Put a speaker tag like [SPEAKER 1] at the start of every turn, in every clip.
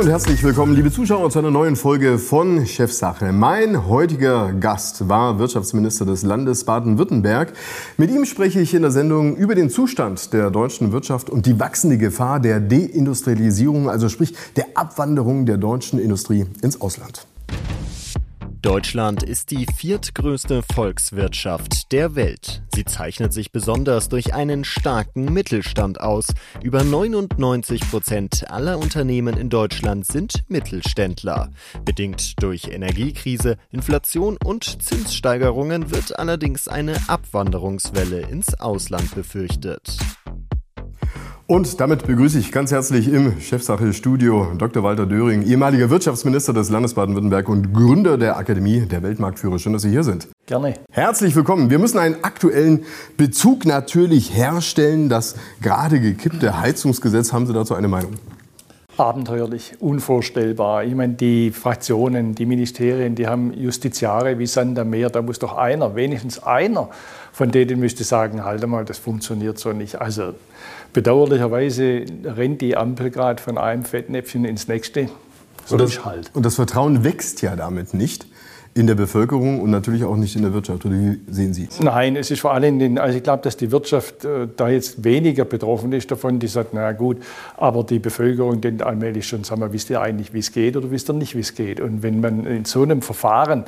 [SPEAKER 1] Und herzlich willkommen, liebe Zuschauer, zu einer neuen Folge von Chefsache. Mein heutiger Gast war Wirtschaftsminister des Landes Baden-Württemberg. Mit ihm spreche ich in der Sendung über den Zustand der deutschen Wirtschaft und die wachsende Gefahr der Deindustrialisierung, also sprich der Abwanderung der deutschen Industrie ins Ausland.
[SPEAKER 2] Deutschland ist die viertgrößte Volkswirtschaft der Welt. Sie zeichnet sich besonders durch einen starken Mittelstand aus. Über 99 Prozent aller Unternehmen in Deutschland sind Mittelständler. Bedingt durch Energiekrise, Inflation und Zinssteigerungen wird allerdings eine Abwanderungswelle ins Ausland befürchtet.
[SPEAKER 1] Und damit begrüße ich ganz herzlich im Chefsache-Studio Dr. Walter Döring, ehemaliger Wirtschaftsminister des Landes Baden-Württemberg und Gründer der Akademie der Weltmarktführer. Schön, dass Sie hier sind.
[SPEAKER 3] Gerne.
[SPEAKER 1] Herzlich willkommen. Wir müssen einen aktuellen Bezug natürlich herstellen. Das gerade gekippte Heizungsgesetz, haben Sie dazu eine Meinung?
[SPEAKER 3] abenteuerlich, unvorstellbar. Ich meine, die Fraktionen, die Ministerien, die haben Justiziare wie Sand am Meer. Da muss doch einer, wenigstens einer von denen müsste sagen, halt mal, das funktioniert so nicht. Also bedauerlicherweise rennt die Ampel gerade von einem Fettnäpfchen ins nächste.
[SPEAKER 1] So und das, halt. Und das Vertrauen wächst ja damit nicht in der Bevölkerung und natürlich auch nicht in der Wirtschaft. Oder wie sehen Sie es?
[SPEAKER 3] Nein, es ist vor allem, den, also ich glaube, dass die Wirtschaft äh, da jetzt weniger betroffen ist davon. Die sagt, na gut, aber die Bevölkerung denkt allmählich schon, sag mal, wisst ihr eigentlich, wie es geht oder wisst ihr nicht, wie es geht? Und wenn man in so einem Verfahren,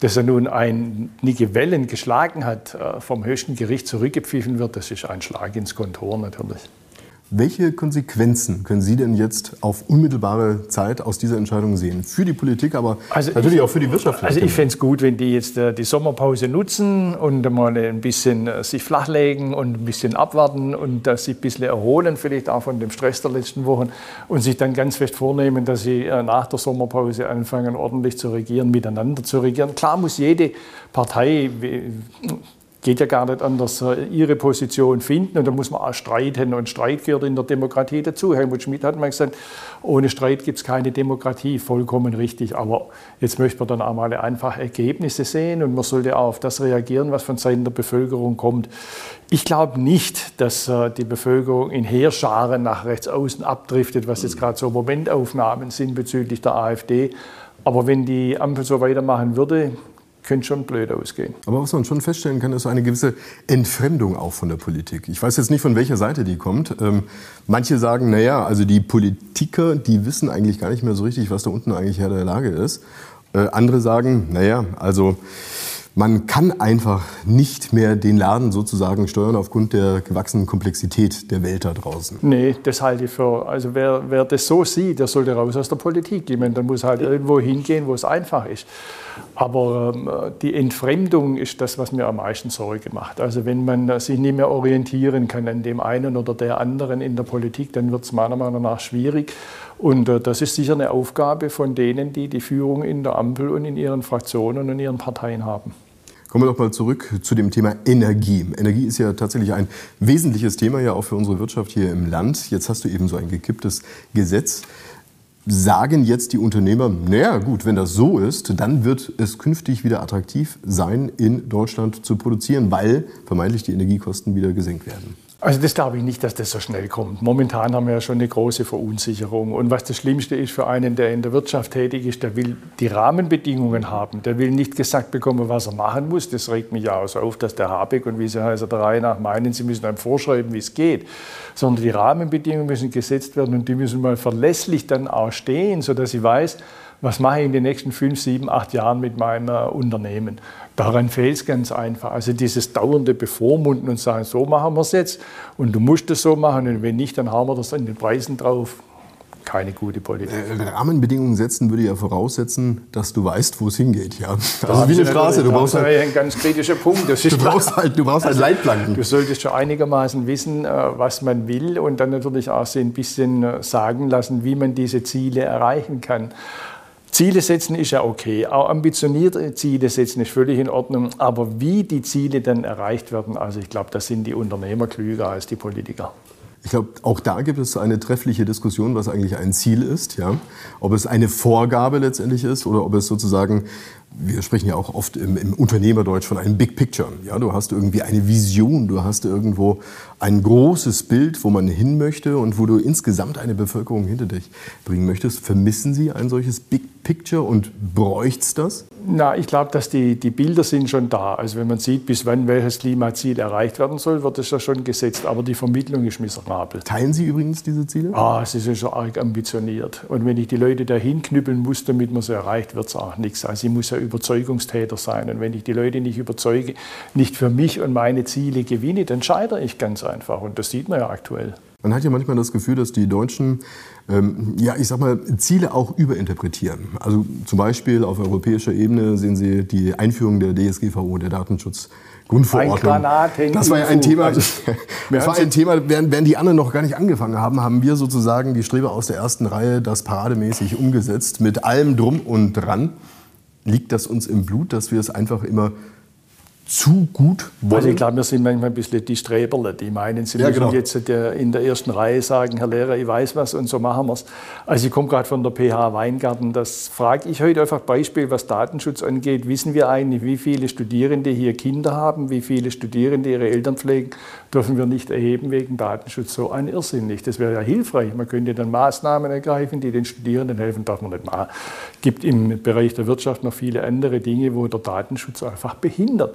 [SPEAKER 3] das ja nun einige Wellen geschlagen hat, äh, vom höchsten Gericht zurückgepfiffen wird, das ist ein Schlag ins Kontor natürlich.
[SPEAKER 1] Welche Konsequenzen können Sie denn jetzt auf unmittelbare Zeit aus dieser Entscheidung sehen? Für die Politik, aber also natürlich
[SPEAKER 3] ich,
[SPEAKER 1] auch für die Wirtschaft.
[SPEAKER 3] Also ich fände es gut, wenn die jetzt äh, die Sommerpause nutzen und mal ein bisschen äh, sich flachlegen und ein bisschen abwarten und äh, sich ein bisschen erholen, vielleicht auch von dem Stress der letzten Wochen und sich dann ganz fest vornehmen, dass sie nach der Sommerpause anfangen, ordentlich zu regieren, miteinander zu regieren. Klar muss jede Partei geht ja gar nicht anders, ihre Position finden. Und da muss man auch streiten. Und Streit gehört in der Demokratie dazu. Helmut Schmidt hat mal gesagt, ohne Streit gibt es keine Demokratie. Vollkommen richtig. Aber jetzt möchte man dann auch mal einfach Ergebnisse sehen. Und man sollte auch auf das reagieren, was von Seiten der Bevölkerung kommt. Ich glaube nicht, dass äh, die Bevölkerung in Heerscharen nach rechts außen abdriftet, was jetzt gerade so Momentaufnahmen sind bezüglich der AfD. Aber wenn die Ampel so weitermachen würde, könnte schon blöd ausgehen.
[SPEAKER 1] Aber was man schon feststellen kann, ist eine gewisse Entfremdung auch von der Politik. Ich weiß jetzt nicht, von welcher Seite die kommt. Ähm, manche sagen, naja, also die Politiker, die wissen eigentlich gar nicht mehr so richtig, was da unten eigentlich Herr der Lage ist. Äh, andere sagen, naja, also man kann einfach nicht mehr den Laden sozusagen steuern aufgrund der gewachsenen Komplexität der Welt da draußen.
[SPEAKER 3] Nee, das halte ich für, also wer, wer das so sieht, der sollte raus aus der Politik. Ich meine, dann muss halt irgendwo hingehen, wo es einfach ist. Aber ähm, die Entfremdung ist das, was mir am meisten Sorge macht. Also wenn man sich nicht mehr orientieren kann an dem einen oder der anderen in der Politik, dann wird es meiner Meinung nach schwierig. Und äh, das ist sicher eine Aufgabe von denen, die die Führung in der Ampel und in ihren Fraktionen und ihren Parteien haben.
[SPEAKER 1] Kommen wir doch mal zurück zu dem Thema Energie. Energie ist ja tatsächlich ein wesentliches Thema ja auch für unsere Wirtschaft hier im Land. Jetzt hast du eben so ein gekipptes Gesetz. Sagen jetzt die Unternehmer, naja gut, wenn das so ist, dann wird es künftig wieder attraktiv sein, in Deutschland zu produzieren, weil vermeintlich die Energiekosten wieder gesenkt werden.
[SPEAKER 3] Also das glaube ich nicht, dass das so schnell kommt. Momentan haben wir ja schon eine große Verunsicherung. Und was das Schlimmste ist für einen, der in der Wirtschaft tätig ist, der will die Rahmenbedingungen haben. Der will nicht gesagt bekommen, was er machen muss. Das regt mich ja auch so auf, dass der Habeck und wie sie heißt, der Reihe nach meinen, sie müssen einem vorschreiben, wie es geht. Sondern die Rahmenbedingungen müssen gesetzt werden und die müssen mal verlässlich dann auch stehen, sodass ich weiß, was mache ich in den nächsten fünf, sieben, acht Jahren mit meinem Unternehmen. Daran fehlt es ganz einfach. Also dieses dauernde Bevormunden und sagen, so machen wir es jetzt und du musst es so machen und wenn nicht, dann haben wir das an den Preisen drauf. Keine gute Politik.
[SPEAKER 1] Äh, Rahmenbedingungen setzen würde ja voraussetzen, dass du weißt, wo es hingeht. Ja. Also wie eine Straße. Du brauchst halt,
[SPEAKER 3] ein ganz kritischer Punkt.
[SPEAKER 1] du brauchst halt, du brauchst halt also, Leitplanken.
[SPEAKER 3] Du solltest schon einigermaßen wissen, äh, was man will und dann natürlich auch so ein bisschen äh, sagen lassen, wie man diese Ziele erreichen kann. Ziele setzen ist ja okay, auch ambitionierte Ziele setzen ist völlig in Ordnung, aber wie die Ziele dann erreicht werden, also ich glaube, da sind die Unternehmer klüger als die Politiker.
[SPEAKER 1] Ich glaube, auch da gibt es eine treffliche Diskussion, was eigentlich ein Ziel ist. Ja? Ob es eine Vorgabe letztendlich ist oder ob es sozusagen wir sprechen ja auch oft im, im, Unternehmerdeutsch von einem Big Picture. Ja, du hast irgendwie eine Vision, du hast irgendwo ein großes Bild, wo man hin möchte und wo du insgesamt eine Bevölkerung hinter dich bringen möchtest. Vermissen Sie ein solches Big Picture und bräucht's das?
[SPEAKER 3] Na, ich glaube, dass die, die Bilder sind schon da. Also wenn man sieht, bis wann welches Klimaziel erreicht werden soll, wird es ja schon gesetzt. Aber die Vermittlung ist miserabel.
[SPEAKER 1] Teilen Sie übrigens diese Ziele?
[SPEAKER 3] Ah, sie sind schon arg ambitioniert. Und wenn ich die Leute dahin knüppeln muss, damit man sie erreicht, wird es auch nichts. Also ich muss ja Überzeugungstäter sein. Und wenn ich die Leute nicht überzeuge, nicht für mich und meine Ziele gewinne, dann scheitere ich ganz einfach. Und das sieht man ja aktuell.
[SPEAKER 1] Man hat ja manchmal das Gefühl, dass die Deutschen, ähm, ja, ich sag mal, Ziele auch überinterpretieren. Also zum Beispiel auf europäischer Ebene sehen Sie die Einführung der DSGVO, der Datenschutz. Grundverordnung. Das war ja ein Thema, also, das war ein Thema während, während die anderen noch gar nicht angefangen haben, haben wir sozusagen die Streber aus der ersten Reihe das parademäßig umgesetzt, mit allem drum und dran. Liegt das uns im Blut, dass wir es einfach immer zu gut
[SPEAKER 3] wollen? Also ich glaube, wir sind manchmal ein bisschen die Streberle, die meinen, sie ja, müssen genau. jetzt in der ersten Reihe sagen, Herr Lehrer, ich weiß was und so machen wir es. Also ich komme gerade von der PH Weingarten, das frage ich heute einfach Beispiel, was Datenschutz angeht. Wissen wir eigentlich, wie viele Studierende hier Kinder haben, wie viele Studierende ihre Eltern pflegen, dürfen wir nicht erheben wegen Datenschutz. So ein Irrsinn nicht. Das wäre ja hilfreich. Man könnte dann Maßnahmen ergreifen, die den Studierenden helfen, darf man nicht machen. Es gibt im Bereich der Wirtschaft noch viele andere Dinge, wo der Datenschutz einfach behindert.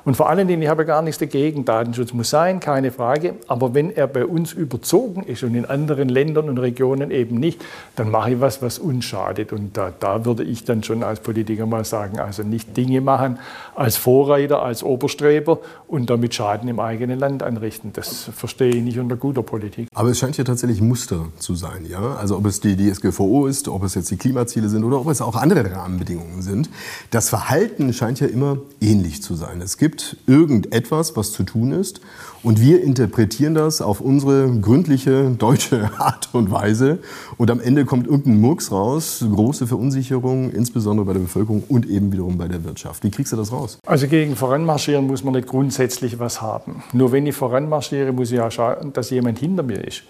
[SPEAKER 3] Und vor allen Dingen, ich habe gar nichts dagegen, Datenschutz muss sein, keine Frage, aber wenn er bei uns überzogen ist und in anderen Ländern und Regionen eben nicht, dann mache ich was, was uns schadet. Und da, da würde ich dann schon als Politiker mal sagen, also nicht Dinge machen als Vorreiter, als Oberstreber und damit Schaden im eigenen Land anrichten. Das verstehe ich nicht unter guter Politik.
[SPEAKER 1] Aber es scheint ja tatsächlich Muster zu sein, ja? Also ob es die DSGVO ist, ob es jetzt die Klimaziele sind oder ob es auch andere Rahmenbedingungen sind. Das Verhalten scheint ja immer ähnlich zu sein. Es gibt gibt irgendetwas, was zu tun ist. Und wir interpretieren das auf unsere gründliche deutsche Art und Weise. Und am Ende kommt irgendein Murks raus, große Verunsicherung, insbesondere bei der Bevölkerung und eben wiederum bei der Wirtschaft. Wie kriegst du das raus?
[SPEAKER 3] Also gegen Voranmarschieren muss man nicht grundsätzlich was haben. Nur wenn ich voranmarschiere, muss ich ja schauen, dass jemand hinter mir ist.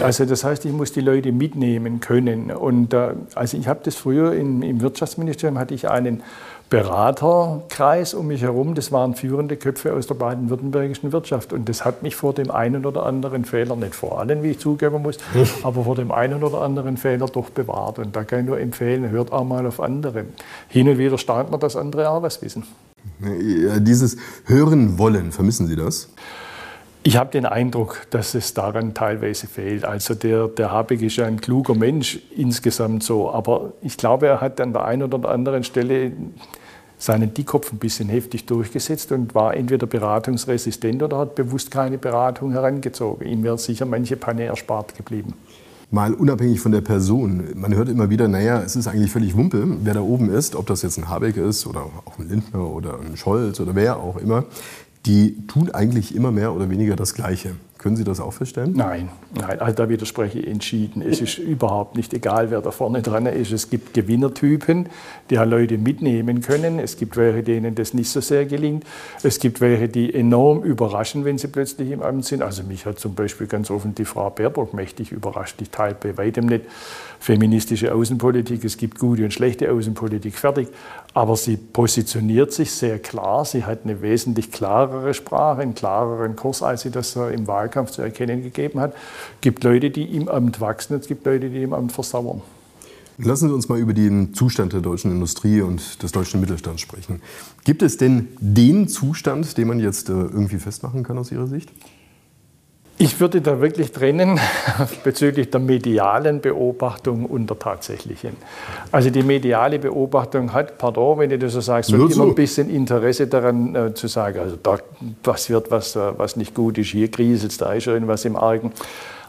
[SPEAKER 3] Also das heißt, ich muss die Leute mitnehmen können. Und äh, also ich habe das früher im, im Wirtschaftsministerium hatte ich einen Beraterkreis um mich herum. Das waren führende Köpfe aus der baden-württembergischen Wirtschaft. Und das hat mich vor dem einen oder anderen Fehler, nicht vor allen, wie ich zugeben muss, aber vor dem einen oder anderen Fehler doch bewahrt. Und da kann ich nur empfehlen, hört auch mal auf andere. Hin und wieder staunt man, dass andere auch was wissen.
[SPEAKER 1] Dieses Hören wollen, vermissen Sie das?
[SPEAKER 3] Ich habe den Eindruck, dass es daran teilweise fehlt. Also der, der Habeck ist ja ein kluger Mensch insgesamt so, aber ich glaube, er hat an der einen oder anderen Stelle seinen Dickkopf ein bisschen heftig durchgesetzt und war entweder beratungsresistent oder hat bewusst keine Beratung herangezogen. Ihm wäre sicher manche Panne erspart geblieben.
[SPEAKER 1] Mal unabhängig von der Person. Man hört immer wieder, naja, es ist eigentlich völlig Wumpe, wer da oben ist, ob das jetzt ein Habeck ist oder auch ein Lindner oder ein Scholz oder wer auch immer die tun eigentlich immer mehr oder weniger das Gleiche. Können Sie das auch feststellen?
[SPEAKER 3] Nein, nein, also da widerspreche ich entschieden. Es ist überhaupt nicht egal, wer da vorne dran ist. Es gibt Gewinnertypen, die halt Leute mitnehmen können. Es gibt welche, denen das nicht so sehr gelingt. Es gibt welche, die enorm überraschen, wenn sie plötzlich im Amt sind. Also mich hat zum Beispiel ganz offen die Frau Baerbock mächtig überrascht. Die teilt bei weitem nicht feministische Außenpolitik. Es gibt gute und schlechte Außenpolitik, fertig. Aber sie positioniert sich sehr klar. Sie hat eine wesentlich klarere Sprache, einen klareren Kurs, als sie das im Wahlkampf zu erkennen gegeben hat. Es gibt Leute, die im Amt wachsen, es gibt Leute, die im Amt versauern.
[SPEAKER 1] Lassen Sie uns mal über den Zustand der deutschen Industrie und des deutschen Mittelstands sprechen. Gibt es denn den Zustand, den man jetzt äh, irgendwie festmachen kann aus Ihrer Sicht?
[SPEAKER 3] Ich würde da wirklich trennen bezüglich der medialen Beobachtung und der tatsächlichen. Also die mediale Beobachtung hat, pardon, wenn ich das so sage, so immer ein bisschen Interesse daran äh, zu sagen, also da was, äh, was nicht gut ist, hier kriselt da ist irgendwas im Argen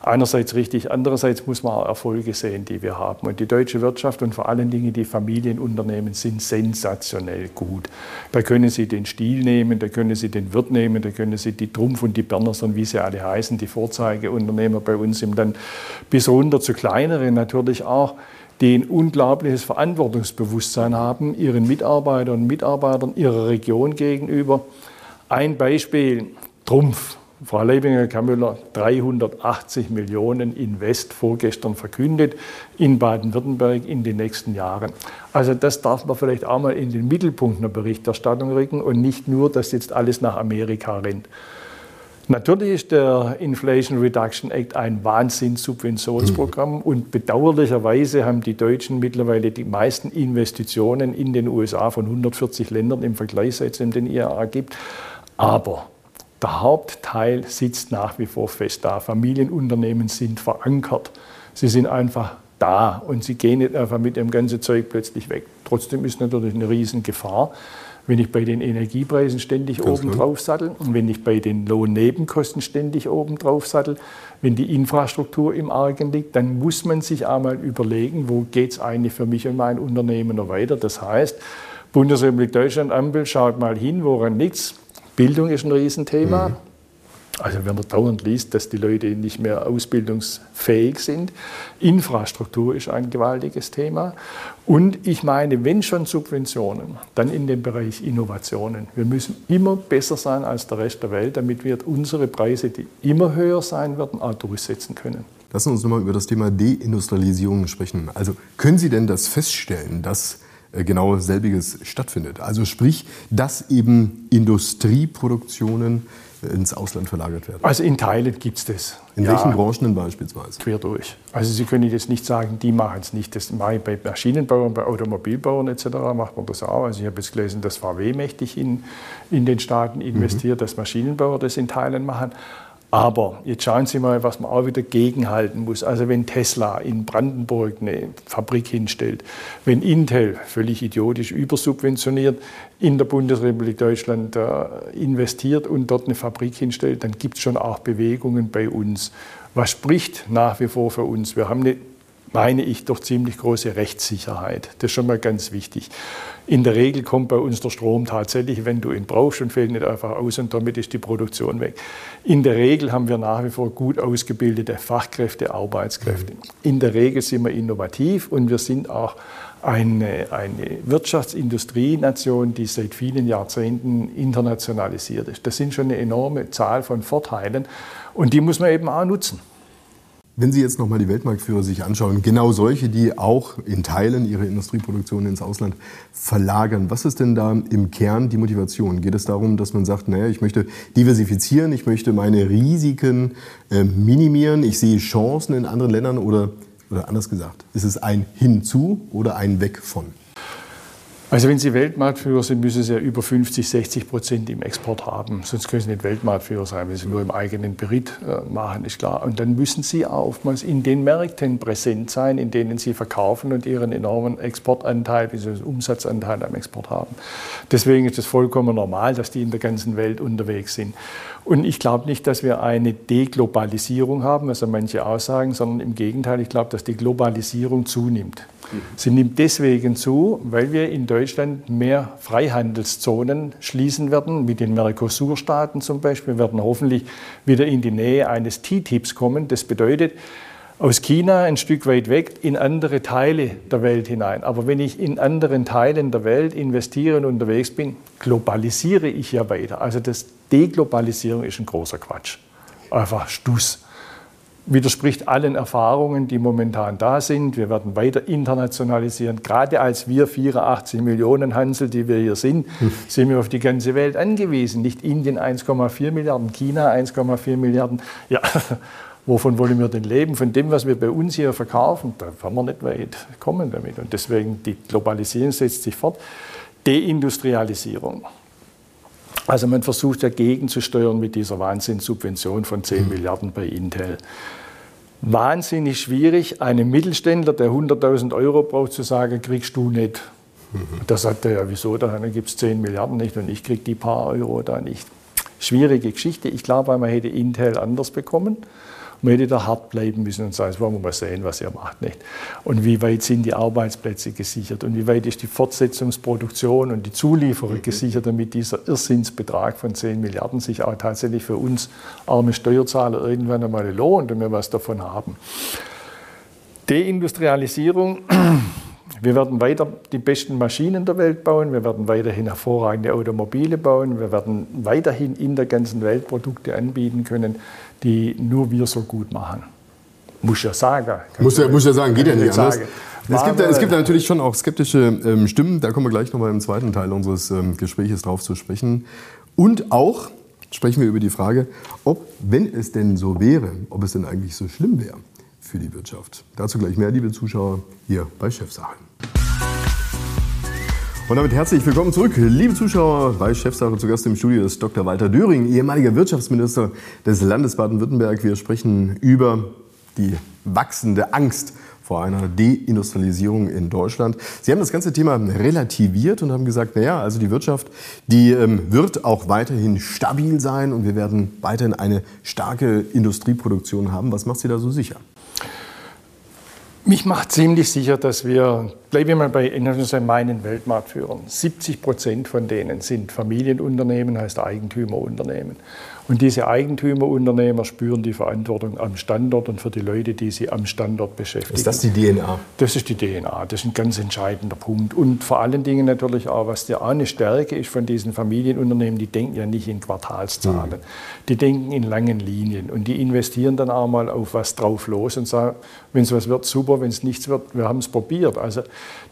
[SPEAKER 3] einerseits richtig, andererseits muss man auch Erfolge sehen, die wir haben. Und die deutsche Wirtschaft und vor allen Dingen die Familienunternehmen sind sensationell gut. Da können Sie den Stiel nehmen, da können Sie den Wirt nehmen, da können Sie die Trumpf und die Bernerson, wie sie alle heißen, die Vorzeigeunternehmer bei uns im dann bis runter zu kleineren natürlich auch die ein unglaubliches Verantwortungsbewusstsein haben, ihren Mitarbeitern und Mitarbeitern ihrer Region gegenüber. Ein Beispiel, Trumpf Frau Leibinger Kammüller 380 Millionen Invest vorgestern verkündet in Baden-Württemberg in den nächsten Jahren. Also das darf man vielleicht auch mal in den Mittelpunkt einer Berichterstattung rücken und nicht nur, dass jetzt alles nach Amerika rennt. Natürlich ist der Inflation Reduction Act ein Wahnsinnssubventionsprogramm mhm. und bedauerlicherweise haben die Deutschen mittlerweile die meisten Investitionen in den USA von 140 Ländern im Vergleich, seit es den IAA gibt. Aber der Hauptteil sitzt nach wie vor fest da. Familienunternehmen sind verankert. Sie sind einfach da und sie gehen nicht einfach mit dem ganzen Zeug plötzlich weg. Trotzdem ist natürlich eine Riesengefahr, wenn ich bei den Energiepreisen ständig Ganz oben drauf sattel und wenn ich bei den Lohnnebenkosten ständig oben drauf sattel, wenn die Infrastruktur im Argen liegt, dann muss man sich einmal überlegen, wo geht es eigentlich für mich und mein Unternehmen noch weiter. Das heißt, Bundesrepublik Deutschland Ampel schaut mal hin, woran liegt es. Bildung ist ein Riesenthema. Mhm. Also wenn man dauernd liest, dass die Leute nicht mehr ausbildungsfähig sind. Infrastruktur ist ein gewaltiges Thema. Und ich meine, wenn schon Subventionen, dann in dem Bereich Innovationen. Wir müssen immer besser sein als der Rest der Welt, damit wir unsere Preise, die immer höher sein werden, auch durchsetzen können.
[SPEAKER 1] Lassen Sie uns nochmal über das Thema Deindustrialisierung sprechen. Also können Sie denn das feststellen, dass genau selbiges stattfindet? Also sprich, dass eben Industrieproduktionen ins Ausland verlagert werden?
[SPEAKER 3] Also in Teilen gibt es das.
[SPEAKER 1] In ja, welchen Branchen denn beispielsweise?
[SPEAKER 3] Quer durch. Also Sie können jetzt nicht sagen, die machen es nicht. Das mache ich bei Maschinenbauern, bei Automobilbauern etc. macht man das auch. Also ich habe jetzt gelesen, dass VW mächtig in, in den Staaten investiert, mhm. dass Maschinenbauer das in Teilen machen. Aber jetzt schauen Sie mal, was man auch wieder gegenhalten muss. Also wenn Tesla in Brandenburg eine Fabrik hinstellt, wenn Intel völlig idiotisch übersubventioniert in der Bundesrepublik Deutschland äh, investiert und dort eine Fabrik hinstellt, dann gibt es schon auch Bewegungen bei uns. Was spricht nach wie vor für uns? Wir haben eine meine ich, doch ziemlich große Rechtssicherheit. Das ist schon mal ganz wichtig. In der Regel kommt bei uns der Strom tatsächlich, wenn du ihn brauchst und fällt nicht einfach aus und damit ist die Produktion weg. In der Regel haben wir nach wie vor gut ausgebildete Fachkräfte, Arbeitskräfte. In der Regel sind wir innovativ und wir sind auch eine, eine Wirtschaftsindustrienation, die seit vielen Jahrzehnten internationalisiert ist. Das sind schon eine enorme Zahl von Vorteilen und die muss man eben auch nutzen.
[SPEAKER 1] Wenn Sie jetzt nochmal die Weltmarktführer sich anschauen, genau solche, die auch in Teilen ihre Industrieproduktion ins Ausland verlagern, was ist denn da im Kern die Motivation? Geht es darum, dass man sagt, naja, ich möchte diversifizieren, ich möchte meine Risiken äh, minimieren, ich sehe Chancen in anderen Ländern oder, oder anders gesagt, ist es ein Hinzu oder ein Weg von?
[SPEAKER 3] Also wenn Sie Weltmarktführer sind, müssen Sie ja über 50, 60 Prozent im Export haben. Sonst können Sie nicht Weltmarktführer sein, wenn Sie nur im eigenen Berit äh, machen, ist klar. Und dann müssen Sie oftmals in den Märkten präsent sein, in denen Sie verkaufen und Ihren enormen Exportanteil, bzw. Umsatzanteil am Export haben. Deswegen ist es vollkommen normal, dass die in der ganzen Welt unterwegs sind. Und ich glaube nicht, dass wir eine Deglobalisierung haben, was ja manche aussagen, sondern im Gegenteil, ich glaube, dass die Globalisierung zunimmt. Sie nimmt deswegen zu, weil wir in Deutschland mehr Freihandelszonen schließen werden, mit den Mercosur-Staaten zum Beispiel. Wir werden hoffentlich wieder in die Nähe eines TTIPs kommen. Das bedeutet, aus China ein Stück weit weg in andere Teile der Welt hinein. Aber wenn ich in anderen Teilen der Welt investiere und unterwegs bin, globalisiere ich ja weiter. Also das Deglobalisierung ist ein großer Quatsch. Einfach Stuss widerspricht allen Erfahrungen, die momentan da sind. Wir werden weiter internationalisieren. Gerade als wir 84 Millionen Hansel, die wir hier sind, hm. sind wir auf die ganze Welt angewiesen. Nicht Indien 1,4 Milliarden, China 1,4 Milliarden. Ja, wovon wollen wir denn leben? Von dem, was wir bei uns hier verkaufen, da werden wir nicht weit kommen damit. Und deswegen, die Globalisierung setzt sich fort. Deindustrialisierung. Also man versucht dagegen zu steuern mit dieser Wahnsinnssubvention von 10 mhm. Milliarden bei Intel. Wahnsinnig schwierig, einem Mittelständler, der 100.000 Euro braucht, zu sagen, kriegst du nicht. Mhm. Da sagt er ja, wieso, dann gibt es 10 Milliarden nicht und ich kriege die paar Euro da nicht. Schwierige Geschichte. Ich glaube, man hätte Intel anders bekommen. Man hätte da hart bleiben müssen und sagen, jetzt wollen wir mal sehen, was ihr macht. Nicht? Und wie weit sind die Arbeitsplätze gesichert und wie weit ist die Fortsetzungsproduktion und die Zulieferer mhm. gesichert, damit dieser Irrsinnsbetrag von 10 Milliarden sich auch tatsächlich für uns arme Steuerzahler irgendwann einmal lohnt und wir was davon haben. Deindustrialisierung Wir werden weiter die besten Maschinen der Welt bauen, wir werden weiterhin hervorragende Automobile bauen, wir werden weiterhin in der ganzen Welt Produkte anbieten können, die nur wir so gut machen. Muss ja sagen.
[SPEAKER 1] Muss ja, muss ja sagen, geht ja nicht anders. Es gibt, es gibt natürlich schon auch skeptische ähm, Stimmen, da kommen wir gleich nochmal im zweiten Teil unseres ähm, Gesprächs drauf zu sprechen. Und auch sprechen wir über die Frage, ob, wenn es denn so wäre, ob es denn eigentlich so schlimm wäre für die Wirtschaft. Dazu gleich mehr, liebe Zuschauer, hier bei Chefsache. Und damit herzlich willkommen zurück, liebe Zuschauer, bei Chefsache zu Gast im Studio ist Dr. Walter Döring, ehemaliger Wirtschaftsminister des Landes Baden-Württemberg. Wir sprechen über die wachsende Angst vor einer Deindustrialisierung in Deutschland. Sie haben das ganze Thema relativiert und haben gesagt, naja, also die Wirtschaft, die ähm, wird auch weiterhin stabil sein und wir werden weiterhin eine starke Industrieproduktion haben. Was macht Sie da so sicher?
[SPEAKER 3] Mich macht ziemlich sicher, dass wir, bleiben wir mal bei meinen Weltmarktführern, 70 Prozent von denen sind Familienunternehmen, heißt Eigentümerunternehmen. Und diese Eigentümerunternehmer spüren die Verantwortung am Standort und für die Leute, die sie am Standort beschäftigen.
[SPEAKER 1] Ist das die DNA?
[SPEAKER 3] Das ist die DNA. Das ist ein ganz entscheidender Punkt. Und vor allen Dingen natürlich auch, was ja auch eine Stärke ist von diesen Familienunternehmen, die denken ja nicht in Quartalszahlen. Mhm. Die denken in langen Linien. Und die investieren dann auch mal auf was drauf los und sagen, wenn es was wird, super, wenn es nichts wird, wir haben es probiert. Also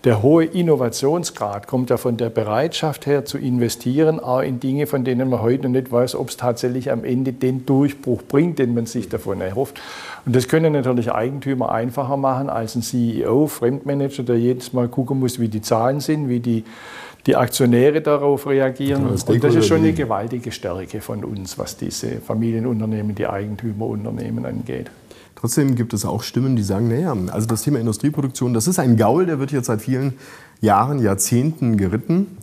[SPEAKER 3] der hohe Innovationsgrad kommt ja von der Bereitschaft her zu investieren, auch in Dinge, von denen man heute noch nicht weiß, ob es tatsächlich am Ende den Durchbruch bringt, den man sich davon erhofft. Und das können natürlich Eigentümer einfacher machen als ein CEO, Fremdmanager, der jedes Mal gucken muss, wie die Zahlen sind, wie die, die Aktionäre darauf reagieren. Das und das ist schon eine gewaltige Stärke von uns, was diese Familienunternehmen, die Eigentümerunternehmen angeht.
[SPEAKER 1] Trotzdem gibt es auch Stimmen, die sagen, naja, also das Thema Industrieproduktion, das ist ein Gaul, der wird jetzt seit vielen Jahren, Jahrzehnten geritten.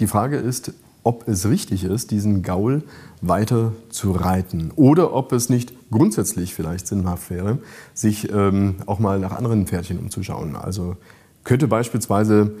[SPEAKER 1] Die Frage ist, ob es richtig ist, diesen Gaul weiter zu reiten oder ob es nicht grundsätzlich vielleicht sinnhaft wäre, sich ähm, auch mal nach anderen Pferdchen umzuschauen. Also könnte beispielsweise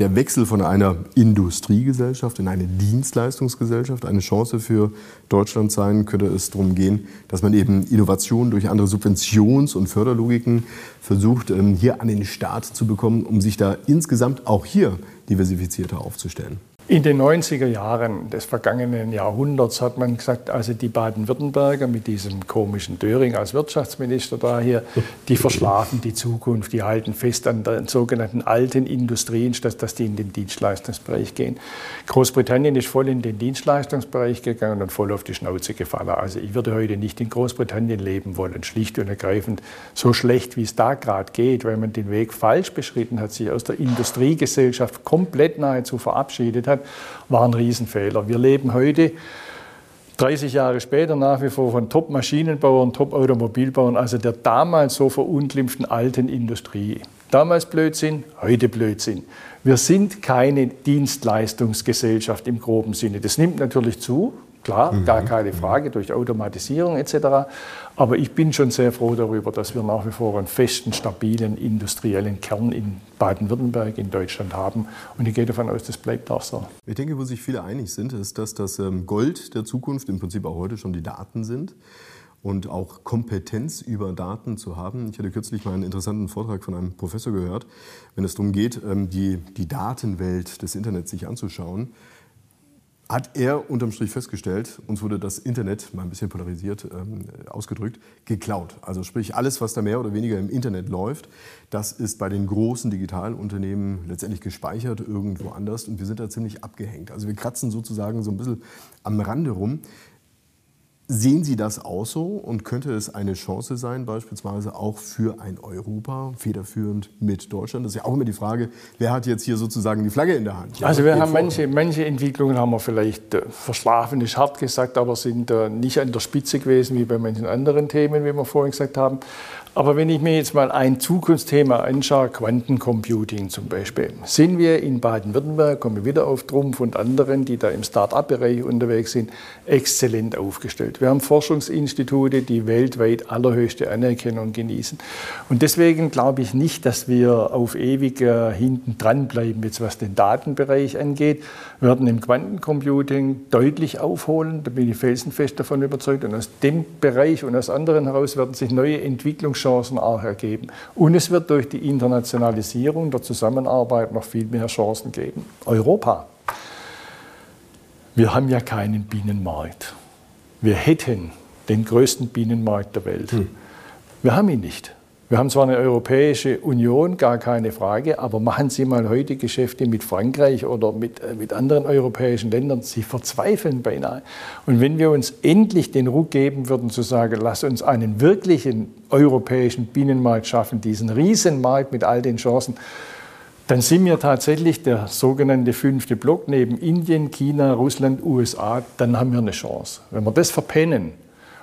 [SPEAKER 1] der Wechsel von einer Industriegesellschaft in eine Dienstleistungsgesellschaft eine Chance für Deutschland sein, könnte es darum gehen, dass man eben Innovationen durch andere Subventions- und Förderlogiken versucht, ähm, hier an den Start zu bekommen, um sich da insgesamt auch hier diversifizierter aufzustellen.
[SPEAKER 3] In den 90er Jahren des vergangenen Jahrhunderts hat man gesagt, also die Baden-Württemberger mit diesem komischen Döring als Wirtschaftsminister da hier, die verschlafen die Zukunft, die halten fest an den sogenannten alten Industrien, statt dass die in den Dienstleistungsbereich gehen. Großbritannien ist voll in den Dienstleistungsbereich gegangen und voll auf die Schnauze gefallen. Also ich würde heute nicht in Großbritannien leben wollen, schlicht und ergreifend. So schlecht, wie es da gerade geht, weil man den Weg falsch beschritten hat, sich aus der Industriegesellschaft komplett nahezu verabschiedet hat hat, war ein Riesenfehler. Wir leben heute 30 Jahre später nach wie vor von Top-Maschinenbauern, Top-Automobilbauern, also der damals so verunglimpften alten Industrie. Damals Blödsinn, heute Blödsinn. Wir sind keine Dienstleistungsgesellschaft im groben Sinne. Das nimmt natürlich zu, klar, mhm. gar keine Frage, durch Automatisierung etc. Aber ich bin schon sehr froh darüber, dass wir nach wie vor einen festen, stabilen industriellen Kern in Baden-Württemberg, in Deutschland haben. Und ich gehe davon aus, das bleibt auch so.
[SPEAKER 1] Ich denke, wo sich viele einig sind, ist, dass das ähm, Gold der Zukunft im Prinzip auch heute schon die Daten sind und auch Kompetenz über Daten zu haben. Ich hatte kürzlich mal einen interessanten Vortrag von einem Professor gehört, wenn es darum geht, ähm, die, die Datenwelt des Internets sich anzuschauen hat er unterm Strich festgestellt, uns wurde das Internet, mal ein bisschen polarisiert ähm, ausgedrückt, geklaut. Also sprich, alles, was da mehr oder weniger im Internet läuft, das ist bei den großen Digitalunternehmen letztendlich gespeichert irgendwo anders und wir sind da ziemlich abgehängt. Also wir kratzen sozusagen so ein bisschen am Rande rum. Sehen Sie das auch so und könnte es eine Chance sein, beispielsweise auch für ein Europa, federführend mit Deutschland? Das ist ja auch immer die Frage, wer hat jetzt hier sozusagen die Flagge in der Hand?
[SPEAKER 3] Ja, also wir haben manche, manche Entwicklungen haben wir vielleicht äh, verschlafen, ist hart gesagt, aber sind äh, nicht an der Spitze gewesen wie bei manchen anderen Themen, wie wir vorhin gesagt haben. Aber wenn ich mir jetzt mal ein Zukunftsthema anschaue, Quantencomputing zum Beispiel, sind wir in Baden-Württemberg, kommen wir wieder auf Trumpf und anderen, die da im Start-up-Bereich unterwegs sind, exzellent aufgestellt. Wir haben Forschungsinstitute, die weltweit allerhöchste Anerkennung genießen. Und deswegen glaube ich nicht, dass wir auf ewig äh, hinten dran bleiben, jetzt was den Datenbereich angeht. Wir werden im Quantencomputing deutlich aufholen, da bin ich felsenfest davon überzeugt. Und aus dem Bereich und aus anderen heraus werden sich neue Entwicklungschancen Chancen auch ergeben. Und es wird durch die Internationalisierung der Zusammenarbeit noch viel mehr Chancen geben. Europa. Wir haben ja keinen Binnenmarkt. Wir hätten den größten Binnenmarkt der Welt. Hm. Wir haben ihn nicht. Wir haben zwar eine Europäische Union, gar keine Frage, aber machen Sie mal heute Geschäfte mit Frankreich oder mit, äh, mit anderen europäischen Ländern. Sie verzweifeln beinahe. Und wenn wir uns endlich den Ruck geben würden, zu sagen, lass uns einen wirklichen europäischen Binnenmarkt schaffen, diesen Riesenmarkt mit all den Chancen, dann sind wir tatsächlich der sogenannte fünfte Block neben Indien, China, Russland, USA, dann haben wir eine Chance. Wenn wir das verpennen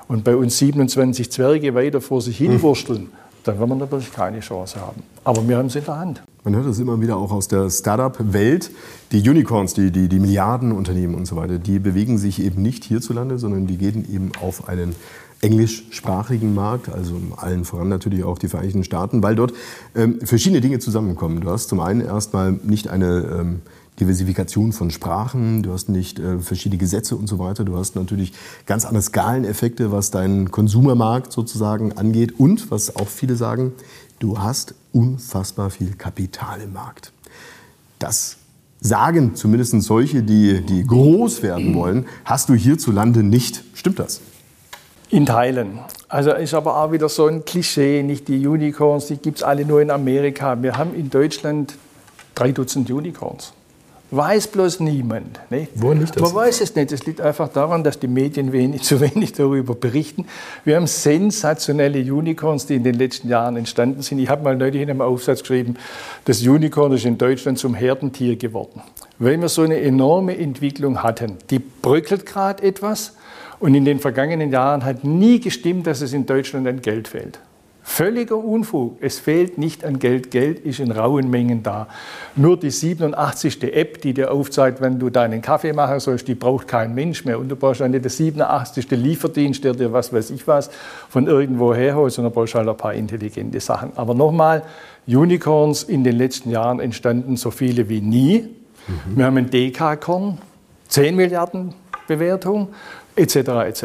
[SPEAKER 3] und bei uns 27 Zwerge weiter vor sich hinwursteln, dann wird man natürlich keine Chance haben. Aber wir haben es in der Hand.
[SPEAKER 1] Man hört das immer wieder auch aus der Startup-Welt. Die Unicorns, die, die, die Milliardenunternehmen und so weiter, die bewegen sich eben nicht hierzulande, sondern die gehen eben auf einen englischsprachigen Markt, also allen voran natürlich auch die Vereinigten Staaten, weil dort ähm, verschiedene Dinge zusammenkommen. Du hast zum einen erstmal nicht eine ähm, Diversifikation von Sprachen, du hast nicht äh, verschiedene Gesetze und so weiter, du hast natürlich ganz andere Skaleneffekte, was deinen Konsumermarkt sozusagen angeht und was auch viele sagen, du hast unfassbar viel Kapital im Markt. Das sagen zumindest solche, die, die groß werden wollen, hast du hierzulande nicht. Stimmt das?
[SPEAKER 3] In Teilen. Also ist aber auch wieder so ein Klischee, nicht die Unicorns, die gibt es alle nur in Amerika. Wir haben in Deutschland drei Dutzend Unicorns. Weiß bloß niemand. Nicht?
[SPEAKER 1] Wo liegt das?
[SPEAKER 3] Man weiß es nicht. Es liegt einfach daran, dass die Medien wenig, zu wenig darüber berichten. Wir haben sensationelle Unicorns, die in den letzten Jahren entstanden sind. Ich habe mal neulich in einem Aufsatz geschrieben, das Unicorn ist in Deutschland zum Herdentier geworden. Weil wir so eine enorme Entwicklung hatten. Die bröckelt gerade etwas. Und in den vergangenen Jahren hat nie gestimmt, dass es in Deutschland an Geld fehlt. Völliger Unfug. Es fehlt nicht an Geld. Geld ist in rauen Mengen da. Nur die 87. App, die dir aufzeigt, wenn du deinen Kaffee machen sollst, die braucht kein Mensch mehr. Und du brauchst nicht der 87. Lieferdienst, der dir was weiß ich was von irgendwo herholt, sondern brauchst halt ein paar intelligente Sachen. Aber nochmal, Unicorns in den letzten Jahren entstanden so viele wie nie. Mhm. Wir haben ein DK-Korn, 10 Milliarden Bewertung etc. etc.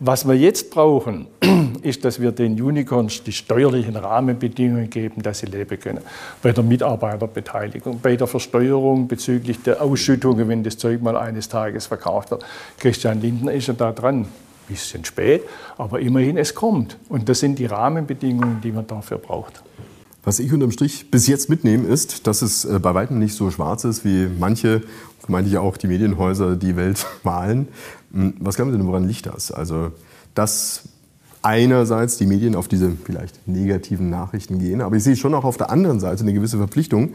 [SPEAKER 3] Was wir jetzt brauchen, ist, dass wir den Unicorns die steuerlichen Rahmenbedingungen geben, dass sie leben können. Bei der Mitarbeiterbeteiligung, bei der Versteuerung bezüglich der Ausschüttungen, wenn das Zeug mal eines Tages verkauft wird. Christian Lindner ist ja da dran. Bisschen spät, aber immerhin, es kommt. Und das sind die Rahmenbedingungen, die man dafür braucht.
[SPEAKER 1] Was ich unterm Strich bis jetzt mitnehme, ist, dass es äh, bei weitem nicht so schwarz ist, wie manche, meinte ich auch die Medienhäuser, die Welt malen. Hm, was glauben Sie denn, woran liegt das? Also, dass einerseits die Medien auf diese vielleicht negativen Nachrichten gehen, aber ich sehe schon auch auf der anderen Seite eine gewisse Verpflichtung,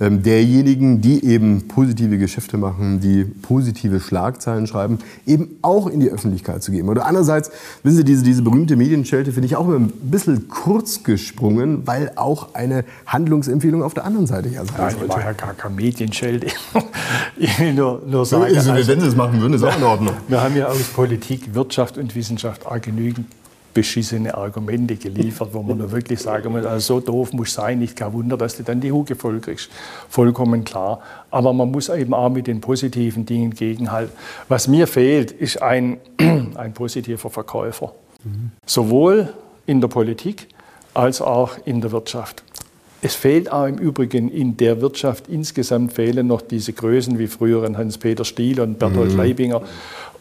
[SPEAKER 1] derjenigen, die eben positive Geschäfte machen, die positive Schlagzeilen schreiben, eben auch in die Öffentlichkeit zu geben. Oder andererseits, wissen Sie, diese, diese berühmte Medienschelte finde ich auch immer ein bisschen kurz gesprungen, weil auch eine Handlungsempfehlung auf der anderen Seite ja sein
[SPEAKER 3] Nein,
[SPEAKER 1] sollte.
[SPEAKER 3] war ja gar keine Medienschelte. ich will nur, nur sagen, also,
[SPEAKER 1] wenn Sie es machen würden, ist auch in Ordnung.
[SPEAKER 3] Wir haben ja aus Politik, Wirtschaft und Wissenschaft auch genügend beschissene Argumente geliefert, wo man nur wirklich sagen muss, also so doof muss sein, nicht kein Wunder, dass du dann die Huge voll kriegst. Vollkommen klar. Aber man muss eben auch mit den positiven Dingen gegenhalten. Was mir fehlt, ist ein, ein positiver Verkäufer. Mhm. Sowohl in der Politik als auch in der Wirtschaft. Es fehlt auch im Übrigen in der Wirtschaft insgesamt fehlen noch diese Größen wie früher Hans-Peter Stiel und Bertolt mhm. Leibinger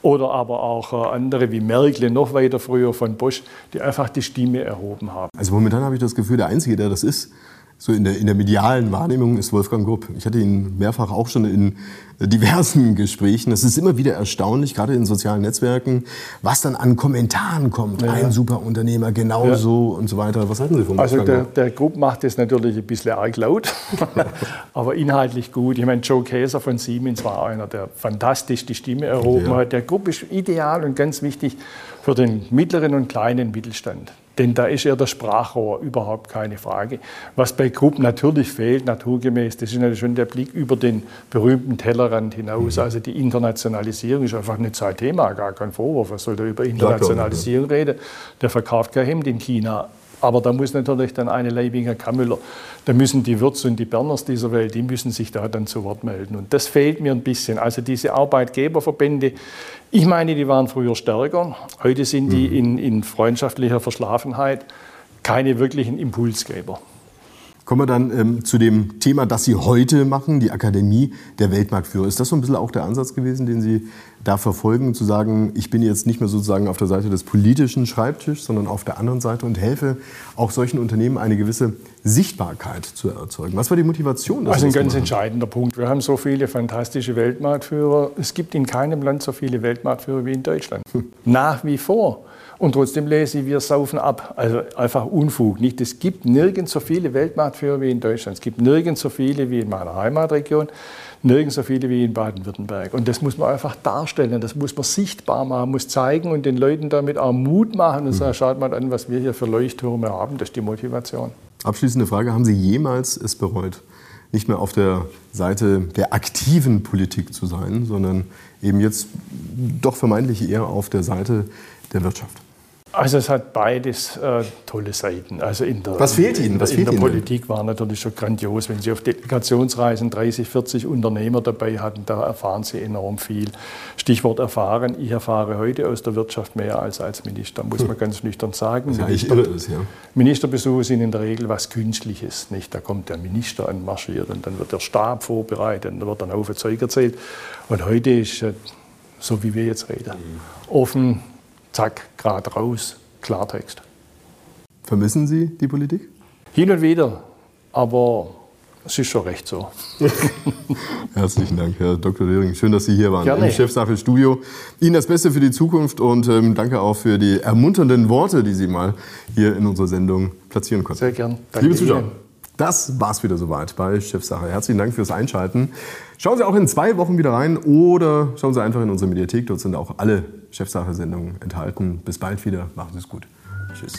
[SPEAKER 3] oder aber auch äh, andere wie Merkel, noch weiter früher von Bosch, die einfach die Stimme erhoben haben.
[SPEAKER 1] Also momentan habe ich das Gefühl, der Einzige, der das ist, so in der, in der medialen Wahrnehmung ist Wolfgang Grupp. Ich hatte ihn mehrfach auch schon in diversen Gesprächen. Es ist immer wieder erstaunlich, gerade in sozialen Netzwerken, was dann an Kommentaren kommt. Ja. Ein super Unternehmer, genauso ja. und so weiter. Was halten Sie von
[SPEAKER 3] Also der, der Grupp macht das natürlich ein bisschen arg laut, aber inhaltlich gut. Ich meine, Joe Käser von Siemens war einer, der fantastisch die Stimme erhoben ja. hat. Der Grupp ist ideal und ganz wichtig für den mittleren und kleinen Mittelstand. Denn da ist er das Sprachrohr, überhaupt keine Frage. Was bei Gruppen natürlich fehlt, naturgemäß, das ist natürlich schon der Blick über den berühmten Tellerrand hinaus. Mhm. Also die Internationalisierung ist einfach nicht sein Thema, gar kein Vorwurf. Was soll der über Internationalisierung reden? Der verkauft kein Hemd in China. Aber da muss natürlich dann eine Leibinger Kammüller, da müssen die Würz und die Berners dieser Welt, die müssen sich da dann zu Wort melden. Und das fehlt mir ein bisschen. Also diese Arbeitgeberverbände, ich meine, die waren früher stärker. Heute sind die mhm. in, in freundschaftlicher Verschlafenheit keine wirklichen Impulsgeber.
[SPEAKER 1] Kommen wir dann ähm, zu dem Thema, das Sie heute machen, die Akademie der Weltmarktführer. Ist das so ein bisschen auch der Ansatz gewesen, den Sie da verfolgen, zu sagen, ich bin jetzt nicht mehr sozusagen auf der Seite des politischen Schreibtischs, sondern auf der anderen Seite und helfe auch solchen Unternehmen eine gewisse Sichtbarkeit zu erzeugen? Was war die Motivation?
[SPEAKER 3] Das also ein ganz entscheidender Punkt. Wir haben so viele fantastische Weltmarktführer. Es gibt in keinem Land so viele Weltmarktführer wie in Deutschland. Hm. Nach wie vor. Und trotzdem lese ich, wir saufen ab. Also einfach Unfug. Nicht? Es gibt nirgends so viele Weltmarktführer wie in Deutschland. Es gibt nirgends so viele wie in meiner Heimatregion. Nirgends so viele wie in Baden-Württemberg. Und das muss man einfach darstellen, das muss man sichtbar machen, muss zeigen und den Leuten damit auch Mut machen und sagen, schaut mal an, was wir hier für Leuchttürme haben. Das ist die Motivation.
[SPEAKER 1] Abschließende Frage, haben Sie jemals es bereut, nicht mehr auf der Seite der aktiven Politik zu sein, sondern eben jetzt doch vermeintlich eher auf der Seite der Wirtschaft?
[SPEAKER 3] Also es hat beides äh, tolle Seiten. Also in der,
[SPEAKER 1] Was fehlt Ihnen? Was
[SPEAKER 3] in
[SPEAKER 1] fehlt
[SPEAKER 3] der
[SPEAKER 1] Ihnen
[SPEAKER 3] Politik war natürlich schon grandios. Wenn Sie auf Delegationsreisen 30, 40 Unternehmer dabei hatten, da erfahren Sie enorm viel. Stichwort erfahren. Ich erfahre heute aus der Wirtschaft mehr als als Minister, muss man hm. ganz nüchtern sagen.
[SPEAKER 1] Das Minister, ist, ja.
[SPEAKER 3] Ministerbesuche sind in der Regel was Künstliches. Nicht? Da kommt der Minister anmarschiert und dann wird der Stab vorbereitet und da wird dann auf Zeug erzählt. Und heute ist, äh, so wie wir jetzt reden, mhm. offen, zack, gerade raus, Klartext.
[SPEAKER 1] Vermissen Sie die Politik?
[SPEAKER 3] Hin und wieder, aber es ist schon recht so.
[SPEAKER 1] Herzlichen Dank, Herr Dr. Döring. Schön, dass Sie hier waren Gerne. im Chefsache Studio. Ihnen das Beste für die Zukunft und ähm, danke auch für die ermunternden Worte, die Sie mal hier in unserer Sendung platzieren konnten.
[SPEAKER 3] Sehr gern.
[SPEAKER 1] Danke Liebe Zuschauer, Ihnen. das war's wieder soweit bei Chefsache. Herzlichen Dank fürs Einschalten. Schauen Sie auch in zwei Wochen wieder rein oder schauen Sie einfach in unsere Mediathek. Dort sind auch alle Chefsache-Sendungen enthalten. Bis bald wieder. Machen Sie es gut. Tschüss.